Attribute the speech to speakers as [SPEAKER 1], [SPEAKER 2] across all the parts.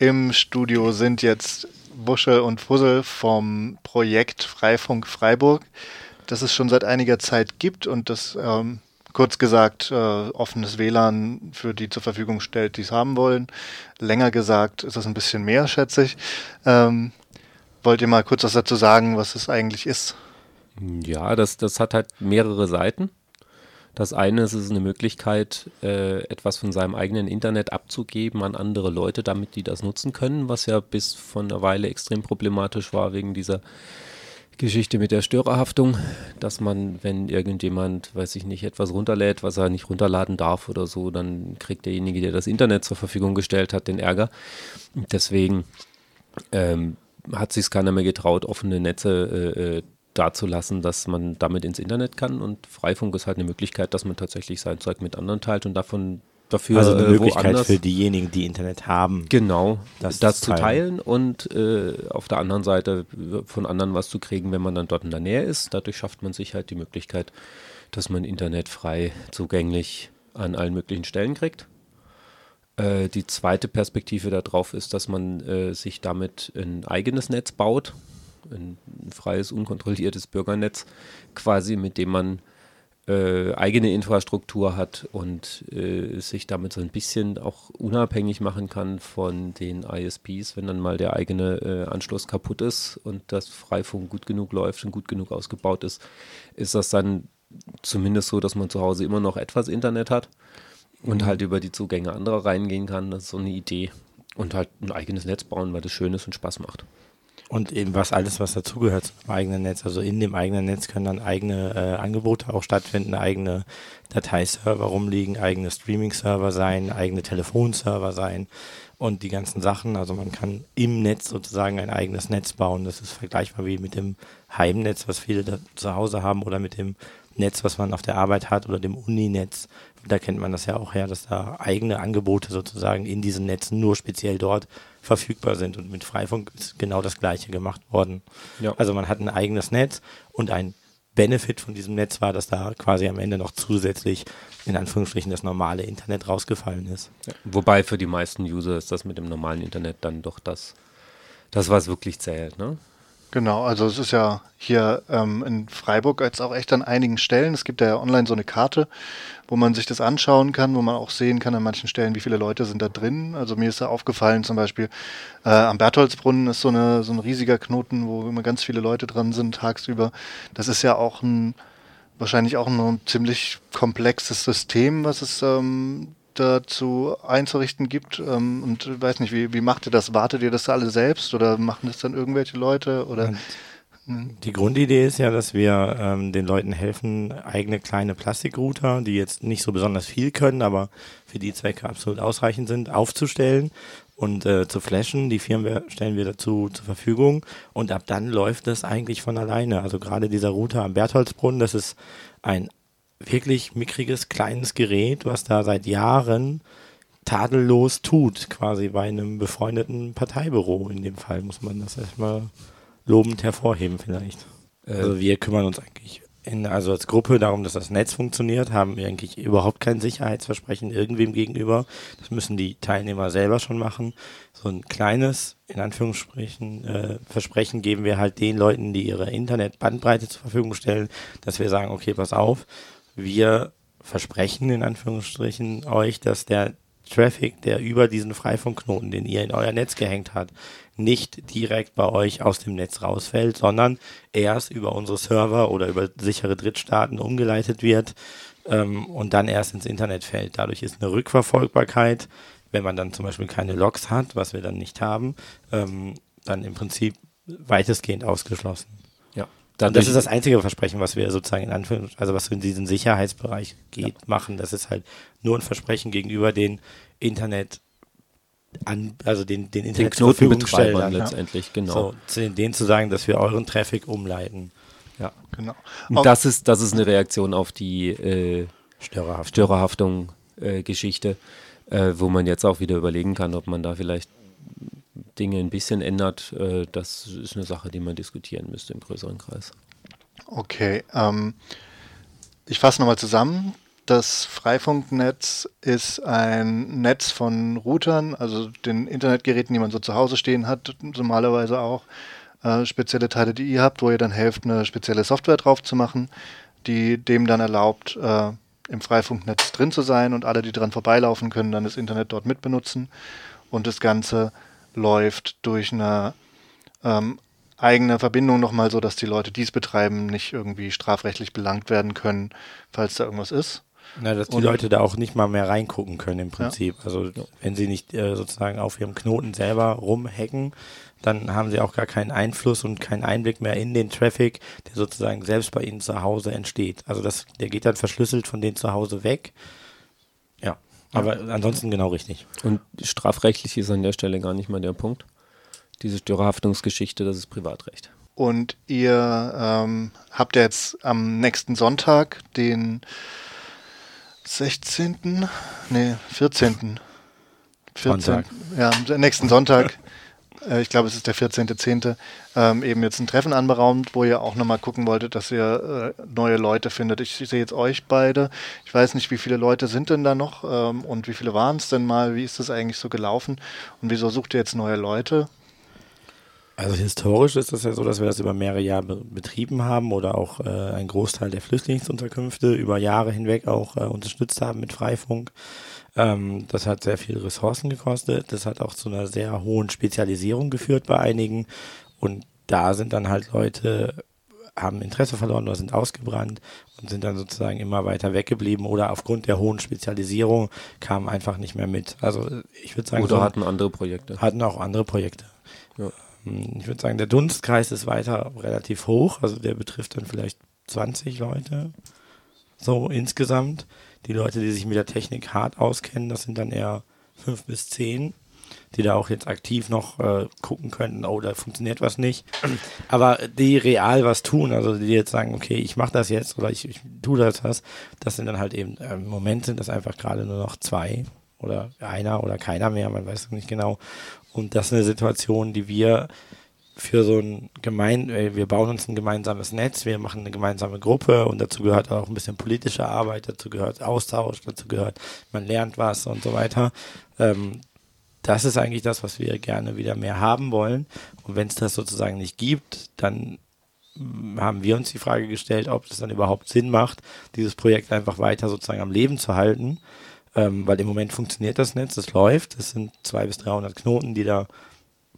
[SPEAKER 1] Im Studio sind jetzt Busche und Fussel vom Projekt Freifunk Freiburg, das es schon seit einiger Zeit gibt und das ähm, kurz gesagt äh, offenes WLAN für die zur Verfügung stellt, die es haben wollen. Länger gesagt ist das ein bisschen mehr, schätze ich. Ähm, wollt ihr mal kurz was dazu sagen, was es eigentlich ist?
[SPEAKER 2] Ja, das, das hat halt mehrere Seiten. Das eine ist, es ist eine Möglichkeit, äh, etwas von seinem eigenen Internet abzugeben an andere Leute, damit die das nutzen können, was ja bis vor einer Weile extrem problematisch war wegen dieser Geschichte mit der Störerhaftung, dass man, wenn irgendjemand, weiß ich nicht, etwas runterlädt, was er nicht runterladen darf oder so, dann kriegt derjenige, der das Internet zur Verfügung gestellt hat, den Ärger. Deswegen ähm, hat sich keiner mehr getraut, offene Netze äh, äh dazulassen, dass man damit ins Internet kann. Und Freifunk ist halt eine Möglichkeit, dass man tatsächlich sein Zeug mit anderen teilt und davon dafür
[SPEAKER 3] also eine äh, Möglichkeit woanders, für diejenigen, die Internet haben.
[SPEAKER 2] Genau, das, das zu teilen und äh, auf der anderen Seite von anderen was zu kriegen, wenn man dann dort in der Nähe ist. Dadurch schafft man sich halt die Möglichkeit, dass man Internet frei zugänglich an allen möglichen Stellen kriegt. Äh, die zweite Perspektive darauf ist, dass man äh, sich damit ein eigenes Netz baut ein freies, unkontrolliertes Bürgernetz quasi, mit dem man äh, eigene Infrastruktur hat und äh, sich damit so ein bisschen auch unabhängig machen kann von den ISPs, wenn dann mal der eigene äh, Anschluss kaputt ist und das Freifunk gut genug läuft und gut genug ausgebaut ist, ist das dann zumindest so, dass man zu Hause immer noch etwas Internet hat und halt über die Zugänge anderer reingehen kann. Das ist so eine Idee. Und halt ein eigenes Netz bauen, weil das schön ist und Spaß macht.
[SPEAKER 3] Und eben was alles, was dazugehört zum eigenen Netz. Also in dem eigenen Netz können dann eigene äh, Angebote auch stattfinden, eigene Dateiserver rumliegen, eigene Streaming-Server sein, eigene Telefonserver sein und die ganzen Sachen. Also man kann im Netz sozusagen ein eigenes Netz bauen. Das ist vergleichbar wie mit dem Heimnetz, was viele zu Hause haben oder mit dem Netz, was man auf der Arbeit hat oder dem Uninetz. Da kennt man das ja auch her, dass da eigene Angebote sozusagen in diesen Netzen nur speziell dort verfügbar sind. Und mit Freifunk ist genau das Gleiche gemacht worden. Ja. Also man hat ein eigenes Netz und ein Benefit von diesem Netz war, dass da quasi am Ende noch zusätzlich in Anführungsstrichen das normale Internet rausgefallen ist.
[SPEAKER 2] Ja. Wobei für die meisten User ist das mit dem normalen Internet dann doch das, das was wirklich zählt, ne?
[SPEAKER 1] Genau, also es ist ja hier ähm, in Freiburg jetzt auch echt an einigen Stellen. Es gibt ja online so eine Karte, wo man sich das anschauen kann, wo man auch sehen kann an manchen Stellen, wie viele Leute sind da drin. Also mir ist da aufgefallen, zum Beispiel äh, am Bertholdsbrunnen ist so, eine, so ein riesiger Knoten, wo immer ganz viele Leute dran sind tagsüber. Das ist ja auch ein wahrscheinlich auch ein ziemlich komplexes System, was es ähm, dazu einzurichten gibt. Ähm, und weiß nicht, wie, wie macht ihr das? Wartet ihr das alle selbst oder machen das dann irgendwelche Leute? Oder?
[SPEAKER 3] Hm. Die Grundidee ist ja, dass wir ähm, den Leuten helfen, eigene kleine Plastikrouter, die jetzt nicht so besonders viel können, aber für die Zwecke absolut ausreichend sind, aufzustellen und äh, zu flashen. Die Firmen stellen wir dazu zur Verfügung und ab dann läuft das eigentlich von alleine. Also gerade dieser Router am Bertholdsbrunnen, das ist ein wirklich mickriges, kleines Gerät, was da seit Jahren tadellos tut, quasi bei einem befreundeten Parteibüro. In dem Fall muss man das erstmal lobend hervorheben vielleicht. Äh, also wir kümmern uns eigentlich in, also als Gruppe darum, dass das Netz funktioniert, haben wir eigentlich überhaupt kein Sicherheitsversprechen irgendwem gegenüber. Das müssen die Teilnehmer selber schon machen. So ein kleines, in Anführungsstrichen, äh, Versprechen geben wir halt den Leuten, die ihre Internetbandbreite zur Verfügung stellen, dass wir sagen, okay, pass auf, wir versprechen in Anführungsstrichen euch, dass der Traffic, der über diesen Freifunkknoten, den ihr in euer Netz gehängt habt, nicht direkt bei euch aus dem Netz rausfällt, sondern erst über unsere Server oder über sichere Drittstaaten umgeleitet wird ähm, und dann erst ins Internet fällt. Dadurch ist eine Rückverfolgbarkeit, wenn man dann zum Beispiel keine Logs hat, was wir dann nicht haben, ähm, dann im Prinzip weitestgehend ausgeschlossen. Dann das ist das einzige Versprechen, was wir sozusagen in Anführungszeichen, also was in diesen Sicherheitsbereich geht, ja. machen. Das ist halt nur ein Versprechen gegenüber den Internet an, also den, den Internet
[SPEAKER 2] den Knotenbetreibern letztendlich, ja. genau. So,
[SPEAKER 3] zu denen zu sagen, dass wir euren Traffic umleiten.
[SPEAKER 2] Ja, genau. Und das ist, das ist eine Reaktion auf die äh, Störerhaftung, Störerhaftung äh, Geschichte, äh, wo man jetzt auch wieder überlegen kann, ob man da vielleicht Dinge ein bisschen ändert, äh, das ist eine Sache, die man diskutieren müsste im größeren Kreis.
[SPEAKER 1] Okay, ähm, ich fasse nochmal zusammen. Das Freifunknetz ist ein Netz von Routern, also den Internetgeräten, die man so zu Hause stehen hat, normalerweise auch. Äh, spezielle Teile, die ihr habt, wo ihr dann helft, eine spezielle Software drauf zu machen, die dem dann erlaubt, äh, im Freifunknetz drin zu sein und alle, die dran vorbeilaufen, können dann das Internet dort mitbenutzen. Und das Ganze läuft durch eine ähm, eigene Verbindung nochmal so, dass die Leute, die es betreiben, nicht irgendwie strafrechtlich belangt werden können, falls da irgendwas ist.
[SPEAKER 3] Na, dass die und, Leute da auch nicht mal mehr reingucken können im Prinzip. Ja. Also wenn sie nicht äh, sozusagen auf ihrem Knoten selber rumhacken, dann haben sie auch gar keinen Einfluss und keinen Einblick mehr in den Traffic, der sozusagen selbst bei ihnen zu Hause entsteht. Also das, der geht dann verschlüsselt von denen zu Hause weg. Ja, aber ja. ansonsten genau richtig.
[SPEAKER 2] Und strafrechtlich ist an der Stelle gar nicht mal der Punkt. Diese Störerhaftungsgeschichte, das ist Privatrecht.
[SPEAKER 1] Und ihr ähm, habt ja jetzt am nächsten Sonntag den 16. Nee, 14. 14. Sonntag. Ja, am nächsten Sonntag äh, ich glaube, es ist der 14.10., ähm, eben jetzt ein Treffen anberaumt, wo ihr auch nochmal gucken wolltet, dass ihr äh, neue Leute findet. Ich, ich sehe jetzt euch beide. Ich weiß nicht, wie viele Leute sind denn da noch ähm, und wie viele waren es denn mal? Wie ist das eigentlich so gelaufen? Und wieso sucht ihr jetzt neue Leute?
[SPEAKER 3] Also historisch ist das ja so, dass wir das über mehrere Jahre betrieben haben oder auch äh, ein Großteil der Flüchtlingsunterkünfte über Jahre hinweg auch äh, unterstützt haben mit Freifunk. Ähm, das hat sehr viel Ressourcen gekostet. Das hat auch zu einer sehr hohen Spezialisierung geführt bei einigen. Und da sind dann halt Leute, haben Interesse verloren oder sind ausgebrannt und sind dann sozusagen immer weiter weggeblieben oder aufgrund der hohen Spezialisierung kamen einfach nicht mehr mit. Also ich würde sagen.
[SPEAKER 2] Oder so, hatten andere Projekte.
[SPEAKER 3] Hatten auch andere Projekte. Ich würde sagen, der Dunstkreis ist weiter relativ hoch. Also der betrifft dann vielleicht 20 Leute. So insgesamt. Die Leute, die sich mit der Technik hart auskennen, das sind dann eher fünf bis zehn, die da auch jetzt aktiv noch äh, gucken könnten, oh, da funktioniert was nicht. Aber die real was tun, also die jetzt sagen, okay, ich mache das jetzt oder ich, ich tue das was, das sind dann halt eben, äh, im Moment sind das einfach gerade nur noch zwei oder einer oder keiner mehr, man weiß nicht genau. Und das ist eine Situation, die wir für so ein gemein, äh, wir bauen uns ein gemeinsames Netz, wir machen eine gemeinsame Gruppe und dazu gehört auch ein bisschen politische Arbeit, dazu gehört Austausch, dazu gehört, man lernt was und so weiter. Ähm, das ist eigentlich das, was wir gerne wieder mehr haben wollen. Und wenn es das sozusagen nicht gibt, dann haben wir uns die Frage gestellt, ob es dann überhaupt Sinn macht, dieses Projekt einfach weiter sozusagen am Leben zu halten. Ähm, weil im Moment funktioniert das Netz, es läuft, es sind zwei bis 300 Knoten, die da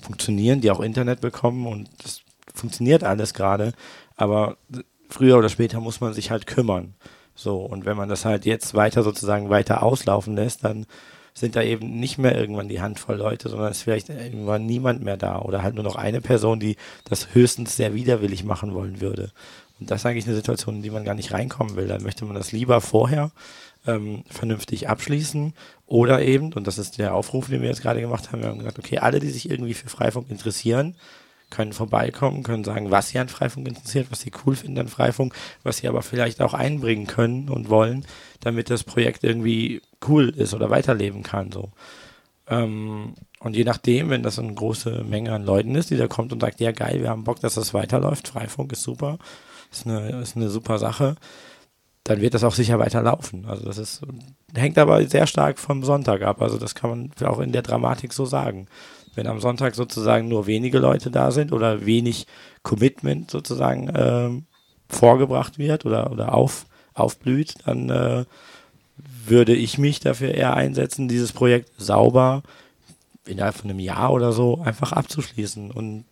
[SPEAKER 3] funktionieren, die auch Internet bekommen und das funktioniert alles gerade. Aber früher oder später muss man sich halt kümmern. So, und wenn man das halt jetzt weiter sozusagen weiter auslaufen lässt, dann sind da eben nicht mehr irgendwann die Handvoll Leute, sondern es ist vielleicht irgendwann niemand mehr da oder halt nur noch eine Person, die das höchstens sehr widerwillig machen wollen würde. Und das ist eigentlich eine Situation, in die man gar nicht reinkommen will. Dann möchte man das lieber vorher ähm, vernünftig abschließen oder eben, und das ist der Aufruf, den wir jetzt gerade gemacht haben, wir haben gesagt, okay, alle, die sich irgendwie für Freifunk interessieren, können vorbeikommen, können sagen, was sie an Freifunk interessiert, was sie cool finden an Freifunk, was sie aber vielleicht auch einbringen können und wollen, damit das Projekt irgendwie cool ist oder weiterleben kann. So. Ähm, und je nachdem, wenn das eine große Menge an Leuten ist, die da kommt und sagt, ja geil, wir haben Bock, dass das weiterläuft, Freifunk ist super, ist eine, ist eine super Sache, dann wird das auch sicher weiterlaufen. Also das ist, hängt aber sehr stark vom Sonntag ab. Also das kann man auch in der Dramatik so sagen. Wenn am Sonntag sozusagen nur wenige Leute da sind oder wenig Commitment sozusagen äh, vorgebracht wird oder, oder auf, aufblüht, dann äh, würde ich mich dafür eher einsetzen, dieses Projekt sauber innerhalb von einem Jahr oder so einfach abzuschließen und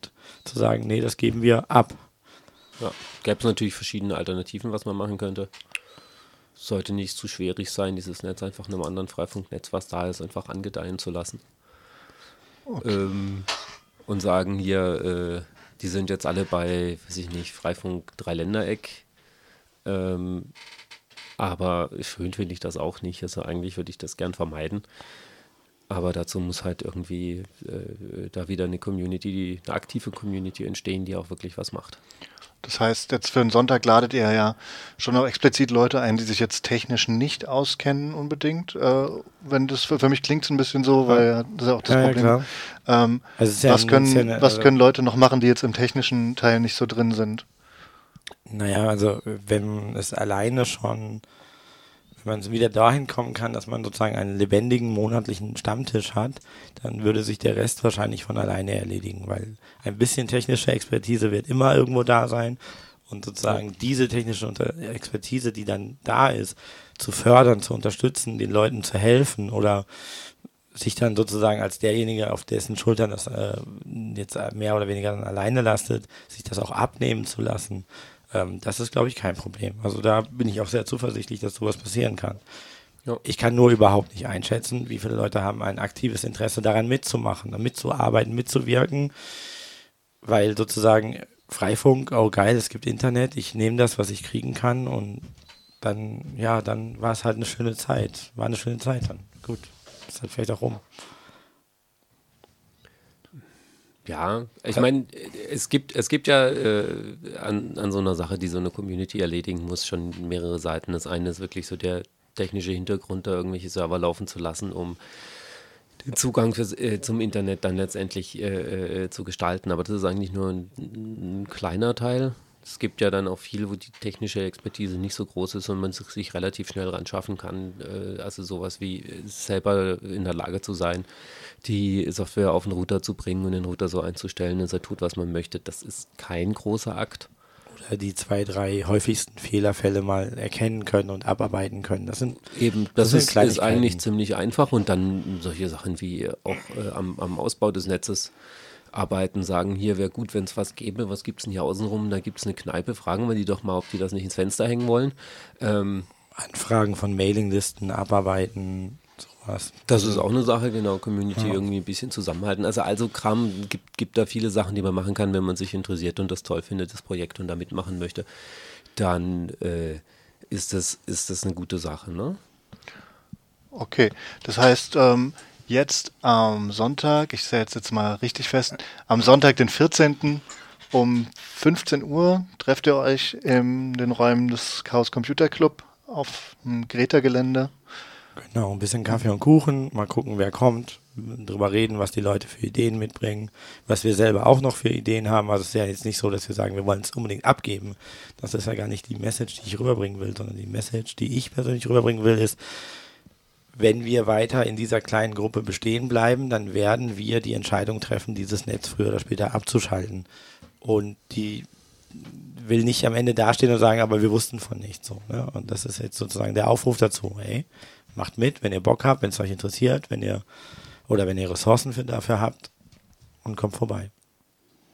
[SPEAKER 3] zu sagen, nee, das geben wir ab.
[SPEAKER 2] Ja, gäbe es natürlich verschiedene Alternativen, was man machen könnte sollte nicht zu schwierig sein, dieses Netz einfach einem anderen Freifunknetz, was da ist, einfach angedeihen zu lassen. Okay. Ähm, und sagen hier, äh, die sind jetzt alle bei, weiß ich nicht, Freifunk Dreiländereck. Ähm, aber schön finde ich das auch nicht. Also eigentlich würde ich das gern vermeiden. Aber dazu muss halt irgendwie äh, da wieder eine Community, eine aktive Community entstehen, die auch wirklich was macht.
[SPEAKER 1] Das heißt, jetzt für einen Sonntag ladet ihr ja schon auch explizit Leute ein, die sich jetzt technisch nicht auskennen unbedingt. Äh, wenn das für, für mich klingt es ein bisschen so, weil das ist ja auch das ja, Problem. Ja, ähm, also was, können, ja eine, was also können Leute noch machen, die jetzt im technischen Teil nicht so drin sind?
[SPEAKER 3] Naja, also wenn es alleine schon man wieder dahin kommen kann, dass man sozusagen einen lebendigen monatlichen Stammtisch hat, dann würde sich der Rest wahrscheinlich von alleine erledigen, weil ein bisschen technische Expertise wird immer irgendwo da sein und sozusagen diese technische Expertise, die dann da ist, zu fördern, zu unterstützen, den Leuten zu helfen oder sich dann sozusagen als derjenige, auf dessen Schultern das äh, jetzt mehr oder weniger dann alleine lastet, sich das auch abnehmen zu lassen, ähm, das ist, glaube ich, kein Problem. Also da bin ich auch sehr zuversichtlich, dass sowas passieren kann. Ja. Ich kann nur überhaupt nicht einschätzen, wie viele Leute haben ein aktives Interesse daran mitzumachen, mitzuarbeiten, mitzuwirken, weil sozusagen Freifunk, oh geil, es gibt Internet, ich nehme das, was ich kriegen kann und dann, ja, dann war es halt eine schöne Zeit. War eine schöne Zeit dann. Gut, ist halt vielleicht auch rum.
[SPEAKER 2] Ja, ich meine, es gibt, es gibt ja äh, an, an so einer Sache, die so eine Community erledigen muss, schon mehrere Seiten. Das eine ist wirklich so der technische Hintergrund, da irgendwelche Server laufen zu lassen, um den Zugang für, äh, zum Internet dann letztendlich äh, äh, zu gestalten. Aber das ist eigentlich nur ein, ein, kleiner Teil. Es gibt ja dann auch viel, wo die technische Expertise nicht so groß ist und man sich relativ schnell ran schaffen kann. Äh, also sowas wie selber in der Lage zu sein, die Software auf den Router zu bringen und den Router so einzustellen, dass er tut, was man möchte. Das ist kein großer Akt.
[SPEAKER 3] Oder die zwei, drei häufigsten Fehlerfälle mal erkennen können und abarbeiten können. Das sind
[SPEAKER 2] eben, das, das ist, ist, eigentlich ziemlich einfach und dann solche Sachen wie auch äh, am, am Ausbau des Netzes arbeiten, sagen, hier wäre gut, wenn es was gäbe, was gibt es denn hier außenrum? Da gibt es eine Kneipe, fragen wir die doch mal, ob die das nicht ins Fenster hängen wollen. Ähm,
[SPEAKER 3] Anfragen von Mailinglisten abarbeiten,
[SPEAKER 2] was. Das ist auch eine Sache, genau, Community ja. irgendwie ein bisschen zusammenhalten. Also also Kram gibt, gibt da viele Sachen, die man machen kann, wenn man sich interessiert und das toll findet, das Projekt und da mitmachen möchte. Dann äh, ist, das, ist das eine gute Sache, ne?
[SPEAKER 1] Okay, das heißt, ähm, jetzt am Sonntag, ich setze jetzt mal richtig fest, am Sonntag, den 14. um 15 Uhr trefft ihr euch in den Räumen des Chaos Computer Club auf dem Greta-Gelände.
[SPEAKER 3] Genau, ein bisschen Kaffee und Kuchen, mal gucken, wer kommt, drüber reden, was die Leute für Ideen mitbringen, was wir selber auch noch für Ideen haben. Also es ist ja jetzt nicht so, dass wir sagen, wir wollen es unbedingt abgeben. Das ist ja gar nicht die Message, die ich rüberbringen will, sondern die Message, die ich persönlich rüberbringen will, ist, wenn wir weiter in dieser kleinen Gruppe bestehen bleiben, dann werden wir die Entscheidung treffen, dieses Netz früher oder später abzuschalten. Und die will nicht am Ende dastehen und sagen, aber wir wussten von nichts so. Ne? Und das ist jetzt sozusagen der Aufruf dazu. Ey, macht mit, wenn ihr Bock habt, wenn es euch interessiert, wenn ihr oder wenn ihr Ressourcen für, dafür habt und kommt vorbei.